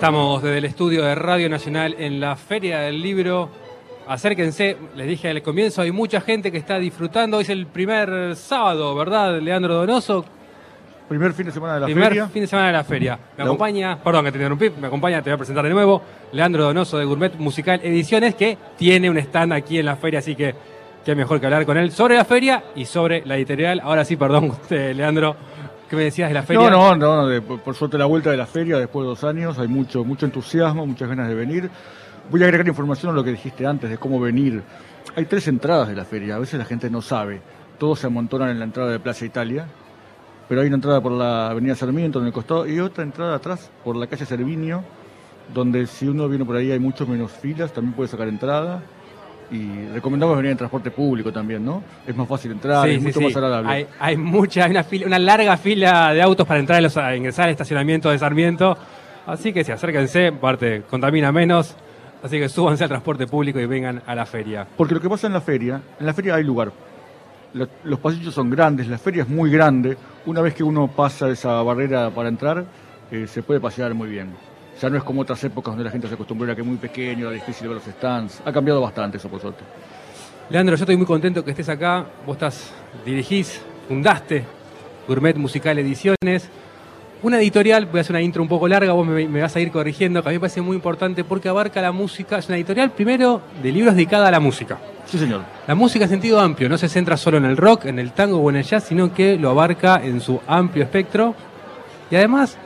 Estamos desde el estudio de Radio Nacional en la Feria del Libro. Acérquense, les dije al comienzo, hay mucha gente que está disfrutando. Hoy es el primer sábado, ¿verdad, Leandro Donoso? Primer fin de semana de la primer feria. fin de semana de la feria. Me acompaña, perdón que te interrumpí, me acompaña, te voy a presentar de nuevo, Leandro Donoso de Gourmet Musical Ediciones, que tiene un stand aquí en la feria, así que qué mejor que hablar con él sobre la feria y sobre la editorial. Ahora sí, perdón, usted, Leandro, ¿qué me decías de la feria? No, no, no, de- por, suerte la vuelta de la feria después de dos años, hay mucho, mucho entusiasmo, muchas ganas de venir. Voy a agregar información a lo que dijiste antes de cómo venir. Hay tres entradas de la feria, a veces la gente no sabe. Todos se amontonan en la entrada de Plaza Italia, pero hay una entrada por la Avenida Sarmiento en el costado y otra entrada atrás por la calle Cervinio, donde si uno viene por ahí hay mucho menos filas, también puede sacar entrada. Y recomendamos venir en transporte público también, ¿no? Es más fácil entrar, Sí, es sí, mucho sí. más agradable. Hay, hay mucha, hay una, fila, una larga fila de autos para entrar a, los- a ingresar al estacionamiento de Sarmiento. Así que sí, acérquense, parte contamina menos. Así que súbanse al transporte público y vengan a la feria. Porque lo que pasa en la feria, en la feria hay lugar. Lo- Los pasillos son grandes, la feria es muy grande. Una vez que uno pasa esa barrera para entrar, eh, se puede pasear muy bien. Ya no es como otras épocas donde la gente se acostumbró a que es muy pequeño, era difícil ver los stands. Ha cambiado bastante eso, por suerte. Leandro, yo estoy muy contento que estés acá. Vos estás, dirigís, fundaste Gourmet Musical Ediciones. Una editorial, voy a hacer una intro un poco larga, vos me, me vas a ir corrigiendo, que a mí me parece muy importante porque abarca la música. Es una editorial, primero, de libros dedicada a la música. Sí, señor. La música en sentido amplio, no se centra solo en el rock, en el tango o en el jazz, sino que lo abarca en su amplio espectro. Y además,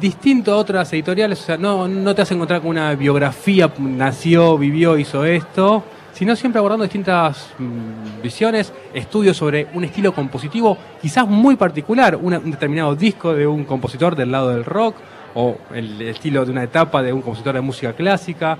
distinto a otras editoriales, o sea, no, no te vas a encontrar con una biografía, nació, vivió, hizo esto, sino siempre abordando distintas mm, visiones, estudios sobre un estilo compositivo quizás muy particular, un determinado disco de un compositor del lado del rock, o el estilo de una etapa de un compositor de música clásica,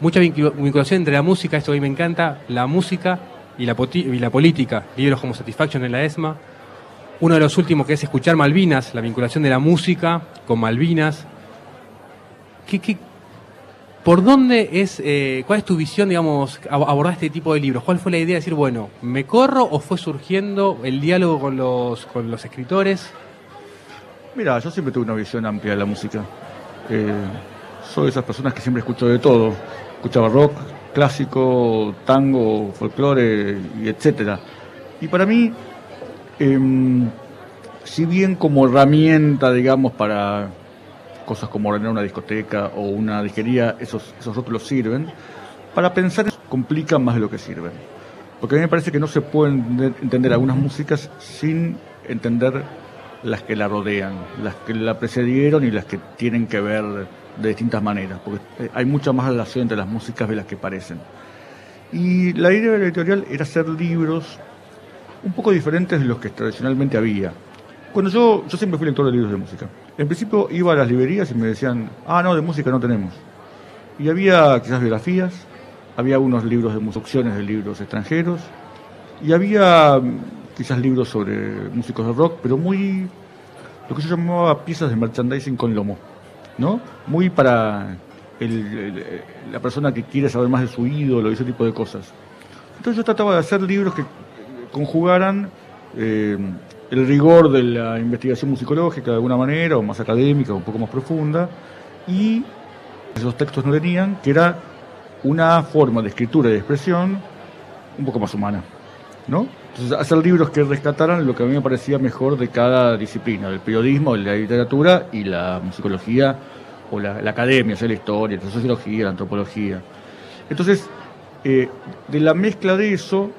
mucha vincul- vinculación entre la música, esto a mí me encanta, la música y la, y la política, libros como Satisfaction en la ESMA, uno de los últimos que es escuchar Malvinas, la vinculación de la música con Malvinas. ¿Qué, qué- por dónde es, eh, cuál es tu visión, digamos, ab- abordar este tipo de libros? ¿Cuál fue la idea de decir, bueno, me corro o fue surgiendo el diálogo con los, con los escritores? Mira, yo siempre tuve una visión amplia de la música. Eh, soy de esas personas que siempre escucho de todo. Escuchaba rock, clásico, tango, folclore, y etcétera. Y para mí, em, si bien como herramienta, digamos, para cosas como ordenar una discoteca o una disquería, esos, esos rótulos sirven, para pensar complican más de lo que sirven. Porque a mí me parece que no se pueden ente- entender algunas músicas sin entender las que la rodean, las que la precedieron y las que tienen que ver de distintas maneras, porque eh, hay mucha más relación entre las músicas de las que parecen. Y la idea de la editorial era hacer libros un poco diferentes de los que tradicionalmente había. Cuando yo, yo siempre fui lector de libros de música. En principio iba a las librerías y me decían, ah, no, de música no tenemos. Y había quizás biografías, había unos libros de traducciones de libros extranjeros, y había mm, quizás libros sobre músicos de rock, pero muy, lo que yo llamaba piezas de merchandising con lomo, ¿no? Muy para el- el- la persona que quiere saber más de su ídolo y ese tipo de cosas. Entonces yo trataba de hacer libros que conjugaran eh, el rigor de la investigación musicológica de alguna manera, o más académica, un poco más profunda, y esos textos no tenían, que era una forma de escritura y de expresión un poco más humana, ¿no? Entonces, hacer libros que rescataran lo que a mí me parecía mejor de cada disciplina, del periodismo, de la literatura y la musicología, o la, la academia, o sea, la historia, la sociología, la antropología. Entonces, eh, de la mezcla de eso,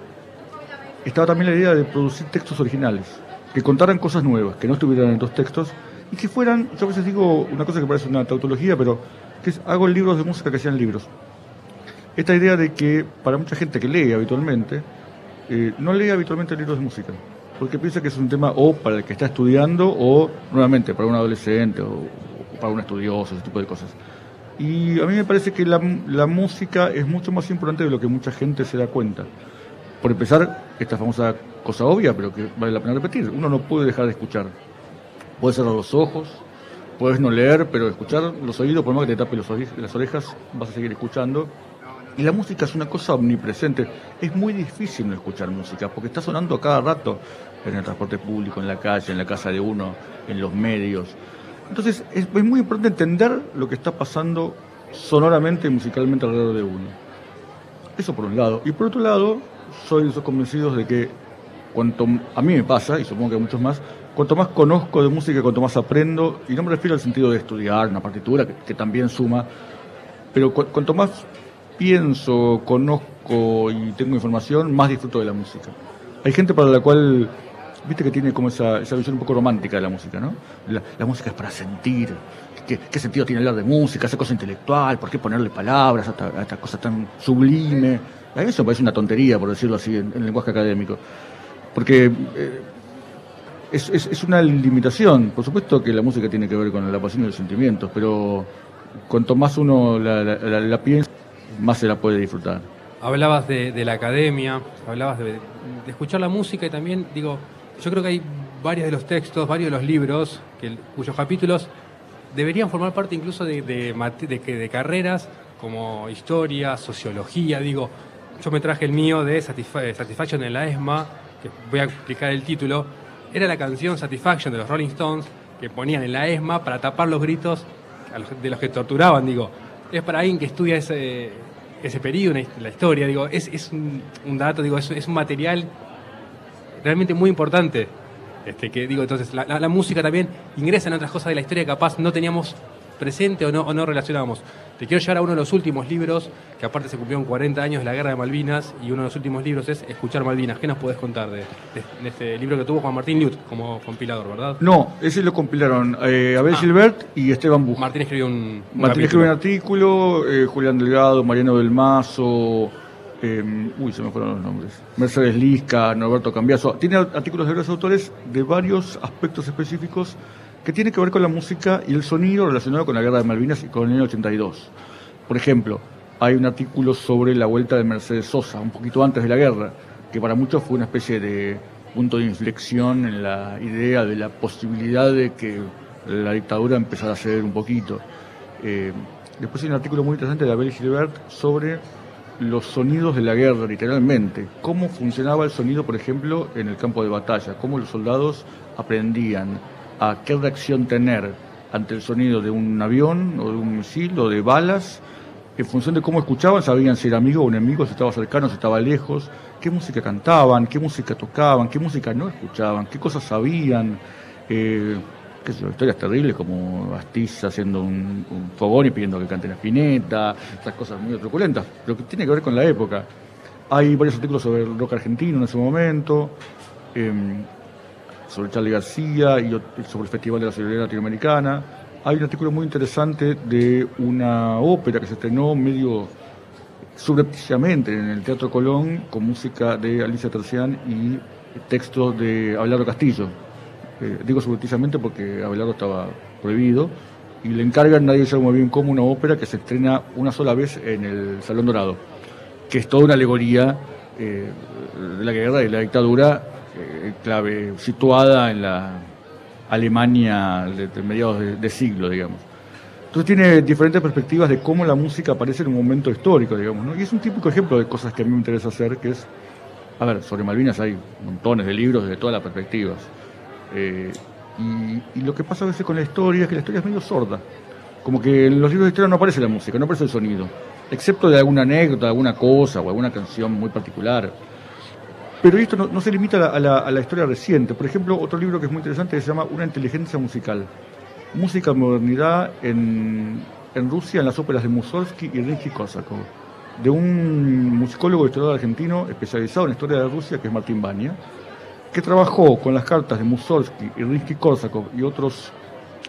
estaba también la idea de producir textos originales, que contaran cosas nuevas, que no estuvieran en estos textos, y que fueran, yo a veces digo una cosa que parece una tautología, pero que es, hago libros de música que sean libros. Esta idea de que para mucha gente que lee habitualmente, eh, no lee habitualmente libros de música, porque piensa que es un tema o para el que está estudiando o nuevamente para un adolescente o, para un estudioso, ese tipo de cosas. Y a mí me parece que la música es mucho más importante de lo que mucha gente se da cuenta. Por empezar, esta famosa cosa obvia, pero que vale la pena repetir, uno no puede dejar de escuchar. Puedes cerrar los ojos, puedes no leer, pero escuchar los oídos, por más que te tape las orejas, vas a seguir escuchando. Y la música es una cosa omnipresente. Es muy difícil no escuchar música, porque está sonando a cada rato en el transporte público, en la calle, en la casa de uno, en los medios. Entonces es muy importante entender lo que está pasando sonoramente y musicalmente alrededor de uno. Eso por un lado. Y por otro lado, soy de esos convencidos de que cuanto a mí me pasa, y supongo que a muchos más, cuanto más conozco de música, cuanto más aprendo, y no me refiero al sentido de estudiar una partitura, que, también suma, pero cuanto más pienso, conozco y tengo información, más disfruto de la música. Hay gente para la cual, viste que tiene como esa, esa visión un poco romántica de la música, ¿no? La, música es para sentir. ¿Qué, sentido tiene hablar de música? Esa cosa intelectual, ¿por qué ponerle palabras a esta, cosa tan sublime? A eso parece una tontería, por decirlo así, en, el lenguaje académico. Porque eh, es, una limitación. Por supuesto que la música tiene que ver con la pasión y los sentimientos, pero cuanto más uno la piensa, más se la puede disfrutar. Hablabas de, la academia, hablabas de, escuchar la música y también, digo, yo creo que hay varios de los textos, varios de los libros, cuyos capítulos deberían formar parte incluso de, carreras como historia, sociología, digo, yo me traje el mío de Satisfaction en la ESMA, que voy a explicar el título, era la canción Satisfaction de los Rolling Stones que ponían en la ESMA para tapar los gritos de los que torturaban, digo, es para alguien que estudia ese, ese periodo, la historia, digo, es, es un, dato, digo, es, es, un material realmente muy importante. Este, que digo, entonces, la, la, música también ingresa en otras cosas de la historia que capaz no teníamos presente o no, o no relacionábamos. Te quiero llevar a uno de los últimos libros, que aparte se cumplieron 40 años de la Guerra de Malvinas, y uno de los últimos libros es Escuchar Malvinas. ¿Qué nos podés contar de, este libro que tuvo Juan Martín Liut como compilador, verdad? No, ese lo compilaron eh, Abel ah. Gilbert y Esteban Buch. Martín escribió un, Martín escribió un artículo, eh, Julián Delgado, Mariano del Mazo, eh, uy, se me fueron los nombres. Mercedes Lisca, Norberto Cambiaso. Tiene artículos de varios autores de varios aspectos específicos que tiene que ver con la música y el sonido relacionado con la guerra de Malvinas y con el año 82. Por ejemplo, hay un artículo sobre la vuelta de Mercedes Sosa, un poquito antes de la guerra, que para muchos fue una especie de punto de inflexión en la idea de la posibilidad de que la dictadura empezara a ceder un poquito. Eh, después hay un artículo muy interesante de Abel Gilbert sobre los sonidos de la guerra, literalmente. Cómo funcionaba el sonido, por ejemplo, en el campo de batalla, cómo los soldados aprendían a qué reacción tener ante el sonido de un avión o de un misil o de balas. En función de cómo escuchaban, sabían si era amigo o enemigo, si estaba cercano, si estaba lejos, qué música cantaban, qué música tocaban, qué música no escuchaban, qué cosas sabían. Eh, qué sé historias terribles como Astiz haciendo un, fogón y pidiendo que canten la espineta, esas cosas muy truculentas, pero que tiene que ver con la época. Hay varios artículos sobre el rock argentino en ese momento. Em, sobre Charlie García y sobre el Festival de la Solidaridad Latinoamericana. Hay un artículo muy interesante de una ópera que se estrenó medio subrepticiamente en el Teatro Colón con música de Alicia Tercián y texto de Abelardo Castillo. Eh, digo subrepticiamente porque Abelardo estaba prohibido y le encargan, nadie sabe muy bien cómo, una ópera que se estrena una sola vez en el Salón Dorado, que es toda una alegoría eh, de la guerra y la dictadura eh, clave, situada en la Alemania de, mediados de, siglo, digamos. Entonces tiene diferentes perspectivas de cómo la música aparece en un momento histórico, digamos, ¿no? Y es un típico ejemplo de cosas que a mí me interesa hacer, que es, a ver, sobre Malvinas hay montones de libros desde todas las perspectivas. Eh, y, lo que pasa a veces con la historia es que la historia es medio sorda. Como que en los libros de historia no aparece la música, no aparece el sonido. Excepto de alguna anécdota, alguna cosa o alguna canción muy particular. Pero esto no, se limita a la, historia reciente. Por ejemplo, otro libro que es muy interesante se llama Una inteligencia musical. Música modernidad en, Rusia en las óperas de Mussorgsky y Rimsky-Korsakov. De un musicólogo y historiador argentino especializado en historia de Rusia, que es Martín Bania, que trabajó con las cartas de Mussorgsky y Rimsky-Korsakov y otros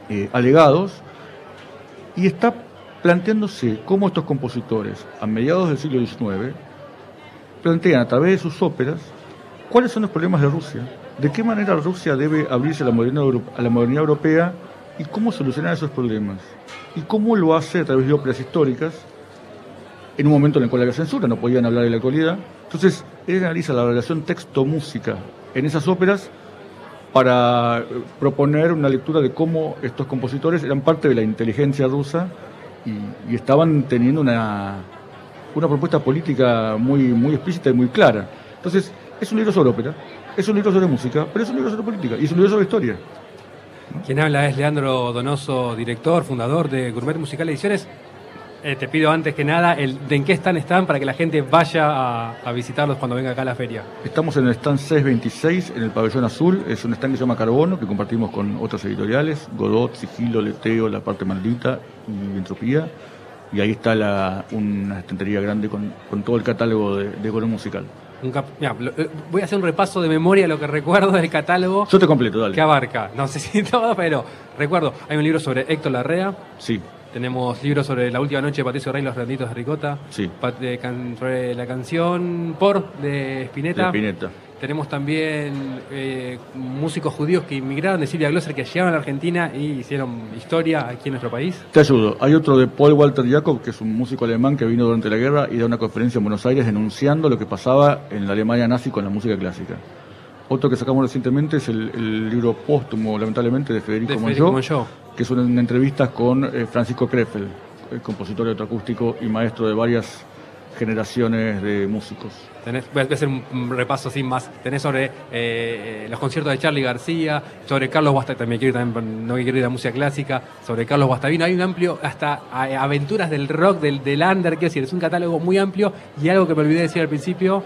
eh, alegados y está planteándose cómo estos compositores, a mediados del siglo XIX, plantean a través de sus óperas ¿Cuáles son los problemas de Rusia? ¿De qué manera Rusia debe abrirse a la modernidad, europea y cómo solucionar esos problemas? ¿Y cómo lo hace a través de óperas históricas en un momento en el cual había censura, no podían hablar de la actualidad? Entonces, él analiza la relación texto-música en esas óperas para eh, proponer una lectura de cómo estos compositores eran parte de la inteligencia rusa y, estaban teniendo una, una propuesta política muy, muy explícita y muy clara. Entonces, es un libro sobre ópera, es un libro sobre música, pero es un libro sobre política y es un libro sobre historia. Quien habla es Leandro Donoso, director, fundador de Gourmet Musical Ediciones. Eh, te pido antes que nada el de en qué stand están para que la gente vaya a, visitarlos cuando venga acá a la feria. Estamos en el stand 626 en el pabellón azul. Es un stand que se llama Carbono, que compartimos con otros editoriales, Godot, Sigilo, Leteo, La Parte Maldita y Entropía. Y ahí está la, una estantería grande con, todo el catálogo de, de Musical. Eh, voy a hacer un repaso de memoria lo que recuerdo del catálogo. Yo te completo, dale. Que abarca, no sé si todo, pero recuerdo, hay un libro sobre Héctor Larrea. Sí. Tenemos libros sobre La última noche de Patricio Rey, Los Renditos de Ricota. Sí. sobre la canción Por de Spinetta. De Spinetta. Tenemos también eh, músicos judíos que inmigraron de Silvia Glosser, que llegaron a la Argentina y hicieron historia aquí en nuestro país. Te ayudo. Hay otro de Paul Walter Jacob, que es un músico alemán que vino durante la guerra y da una conferencia en Buenos Aires denunciando lo que pasaba en la Alemania nazi con la música clásica. Otro que sacamos recientemente es el, libro póstumo, lamentablemente, de Federico, Monjó, que es una, entrevista con eh, Francisco Krefel, el compositor electroacústico y maestro de varias generaciones de músicos. Tenés, voy a hacer un repaso sin más. Tenés sobre eh, los conciertos de Charlie García, sobre Carlos Guastavino, también quiero también, no quiero ir a música clásica, sobre Carlos Guastavino. Hay un amplio, hasta aventuras del rock, del, del under, quiero decir, es un catálogo muy amplio y algo que me olvidé decir al principio,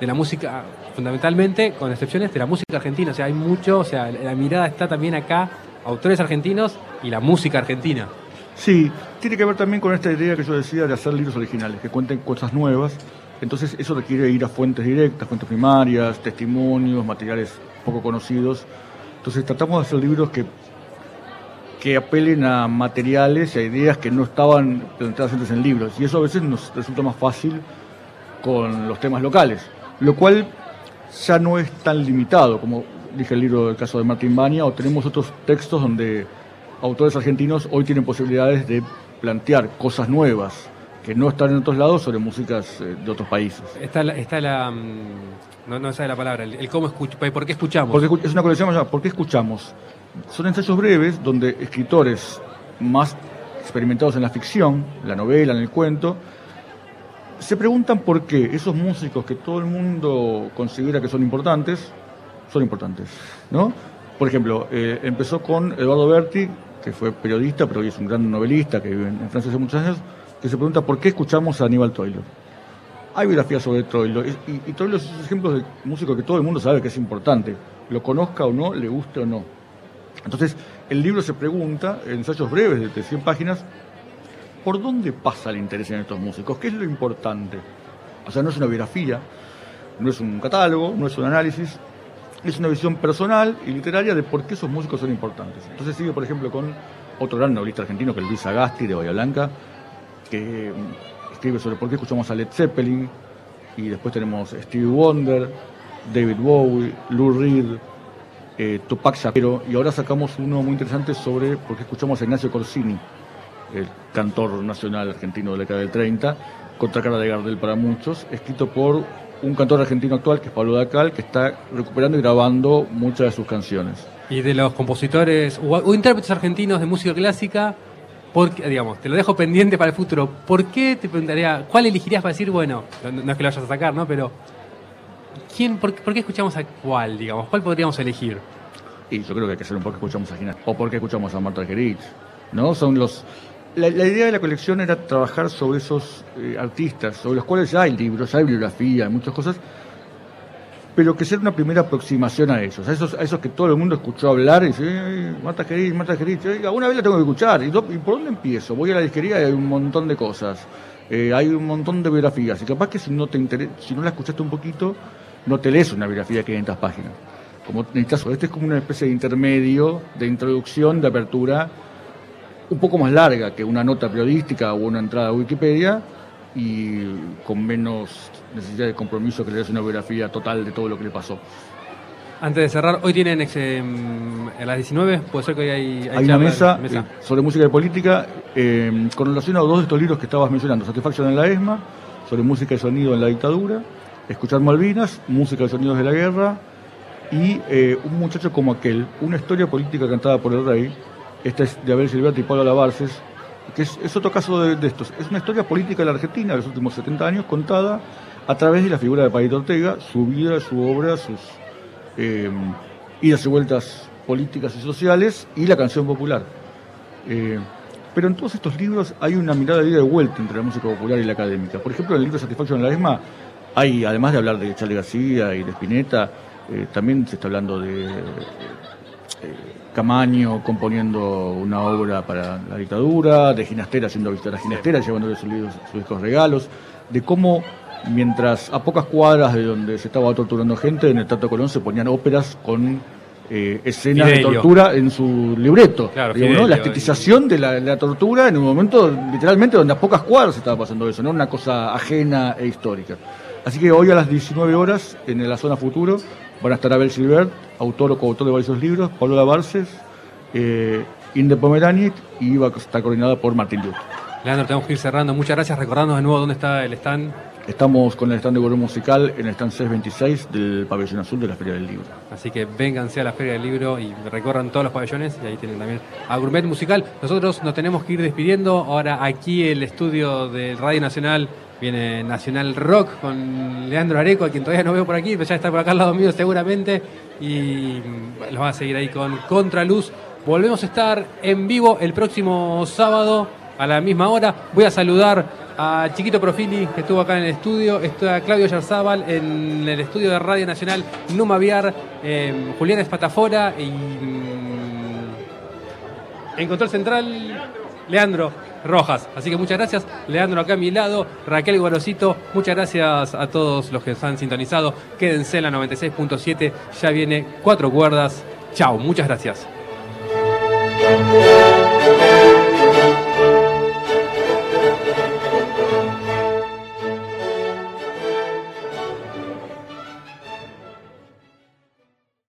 de la música, fundamentalmente, con excepciones de la música argentina. O sea, hay mucho, o sea, la mirada está también acá, autores argentinos y la música argentina. Sí, tiene que ver también con esta idea que yo decía de hacer libros originales, que cuenten cosas nuevas. Entonces eso requiere ir a fuentes directas, fuentes primarias, testimonios, materiales poco conocidos. Entonces tratamos de hacer libros que, que apelen a materiales y a ideas que no estaban presentadas antes en libros. Y eso a veces nos resulta más fácil con los temas locales, lo cual ya no es tan limitado, como dije el libro del caso de Martín Bania, o tenemos otros textos donde autores argentinos hoy tienen posibilidades de plantear cosas nuevas que no están en otros lados sobre músicas eh, de otros países. Está la, está la mm, no, no sabe la palabra, el, cómo escucha, ¿por qué escuchamos? Porque es una colección llamada ¿Por qué escuchamos? Son ensayos breves donde escritores más experimentados en la ficción, la novela, en el cuento, se preguntan por qué esos músicos que todo el mundo considera que son importantes, son importantes, ¿no? Por ejemplo, eh, empezó con Eduardo Berti, que fue periodista, pero hoy es un gran novelista que vive en Francia hace muchos años, que se pregunta por qué escuchamos a Aníbal Troilo. Hay biografías sobre Troilo, y, y Troilo es un ejemplo de músico que todo el mundo sabe que es importante, lo conozca o no, le guste o no. Entonces, el libro se pregunta, en ensayos breves de 100 páginas, ¿por dónde pasa el interés en estos músicos? ¿Qué es lo importante? O sea, no es una biografía, no es un catálogo, no es un análisis, es una visión personal y literaria de por qué esos músicos son importantes. Entonces sigue, por ejemplo, con otro gran novelista argentino, que es Luis Agasti, de Bahía Blanca, que mm, escribe sobre por qué escuchamos a Led Zeppelin, y después tenemos Stevie Wonder, David Bowie, Lou Reed, eh, Tupac Shakur, y ahora sacamos uno muy interesante sobre por qué escuchamos a Ignacio Corsini, el cantor nacional argentino de la década del 30, contra cara de Gardel para muchos, escrito por un cantor argentino actual, que es Pablo Dacal, que está recuperando y grabando muchas de sus canciones. Y de los compositores o, intérpretes argentinos de música clásica, porque, digamos, te lo dejo pendiente para el futuro. ¿Por qué te preguntaría, cuál elegirías para decir, bueno, no, es que lo vayas a sacar, ¿no? Pero, ¿quién, por, qué escuchamos a cuál, digamos? ¿Cuál podríamos elegir? Y yo creo que hay que ser un poco escuchamos a Gina, o porque escuchamos a Marta Gerich, ¿no? Son los la, idea de la colección era trabajar sobre esos eh, artistas, sobre los cuales ya hay libros, hay bibliografía, hay muchas cosas, pero que sea una primera aproximación a ellos, a esos, a esos que todo el mundo escuchó hablar y dice, Marta Gerich, Marta Gerich, alguna vez la tengo que escuchar, ¿Y, por dónde empiezo? Voy a la disquería y hay un montón de cosas, eh, hay un montón de biografías, y capaz que si no, te si no la escuchaste un poquito, no te lees una biografía de 500 páginas. Como necesitas, este es como una especie de intermedio, de introducción, de apertura, un poco más larga que una nota periodística o una entrada a Wikipedia y con menos necesidad de compromiso que le una biografía total de todo lo que le pasó. Antes de cerrar, hoy tienen em, a las 19, puede ser que hoy hay, hay, una mesa, eh, sobre música y política em, con relación a dos de estos libros que estabas mencionando, Satisfacción en la ESMA, sobre música y sonido en la dictadura, Escuchar Malvinas, música y sonidos de la guerra y eh, Un muchacho como aquel, una historia política cantada por el rey, esta es de Abel Silberto y Pablo Lavarces, que es, otro caso de, estos. Es una historia política de la Argentina de los últimos 70 años contada a través de la figura de Palito Ortega, su vida, su obra, sus eh, idas y vueltas políticas y sociales y la canción popular. Eh, pero en todos estos libros hay una mirada de ida y vuelta entre la música popular y la académica. Por ejemplo, en el libro Satisfaction en la ESMA hay, además de hablar de Charlie García y de Spinetta, eh, también se está hablando de Camaño componiendo una obra para la dictadura, de Ginastera haciendo visita a la Ginastera, llevándole sus, libros, sus discos regalos, de cómo mientras a pocas cuadras de donde se estaba torturando gente, en el Teatro Colón se ponían óperas con eh, escenas de tortura en su libreto. La estetización de la, tortura en un momento, literalmente, donde a pocas cuadras estaba pasando eso, no una cosa ajena e histórica. Así que hoy a las 19 horas, en la zona futuro, van a estar Abel Silver, autor o coautor de varios libros, Pablo Lavarces, eh, Inde y va a estar coordinada por Martín Luth. Leandro, tenemos que ir cerrando. Muchas gracias. Recordarnos de nuevo dónde está el stand. Estamos con el stand de volumen musical en el stand 626 del pabellón azul de la Feria del Libro. Así que vénganse a la Feria del Libro y recorran todos los pabellones y ahí tienen también a Gourmet Musical. Nosotros nos tenemos que ir despidiendo. Ahora aquí el estudio del Radio Nacional viene Nacional Rock con Leandro Areco, a quien todavía no veo por aquí, pero ya está por acá al lado mío seguramente. Y los va a seguir ahí con Contraluz. Volvemos a estar en vivo el próximo sábado a la misma hora. Voy a saludar a Chiquito Profili, que estuvo acá en el estudio. Está Claudio Yarzábal en el estudio de Radio Nacional Numa Viar, eh, Julián Espatafora y mm, en Control Central, Leandro Rojas. Así que muchas gracias, Leandro acá a mi lado, Raquel Gorosito, muchas gracias a todos los que nos han sintonizado. Quédense en la 96.7, ya viene cuatro cuerdas. Chao, muchas gracias.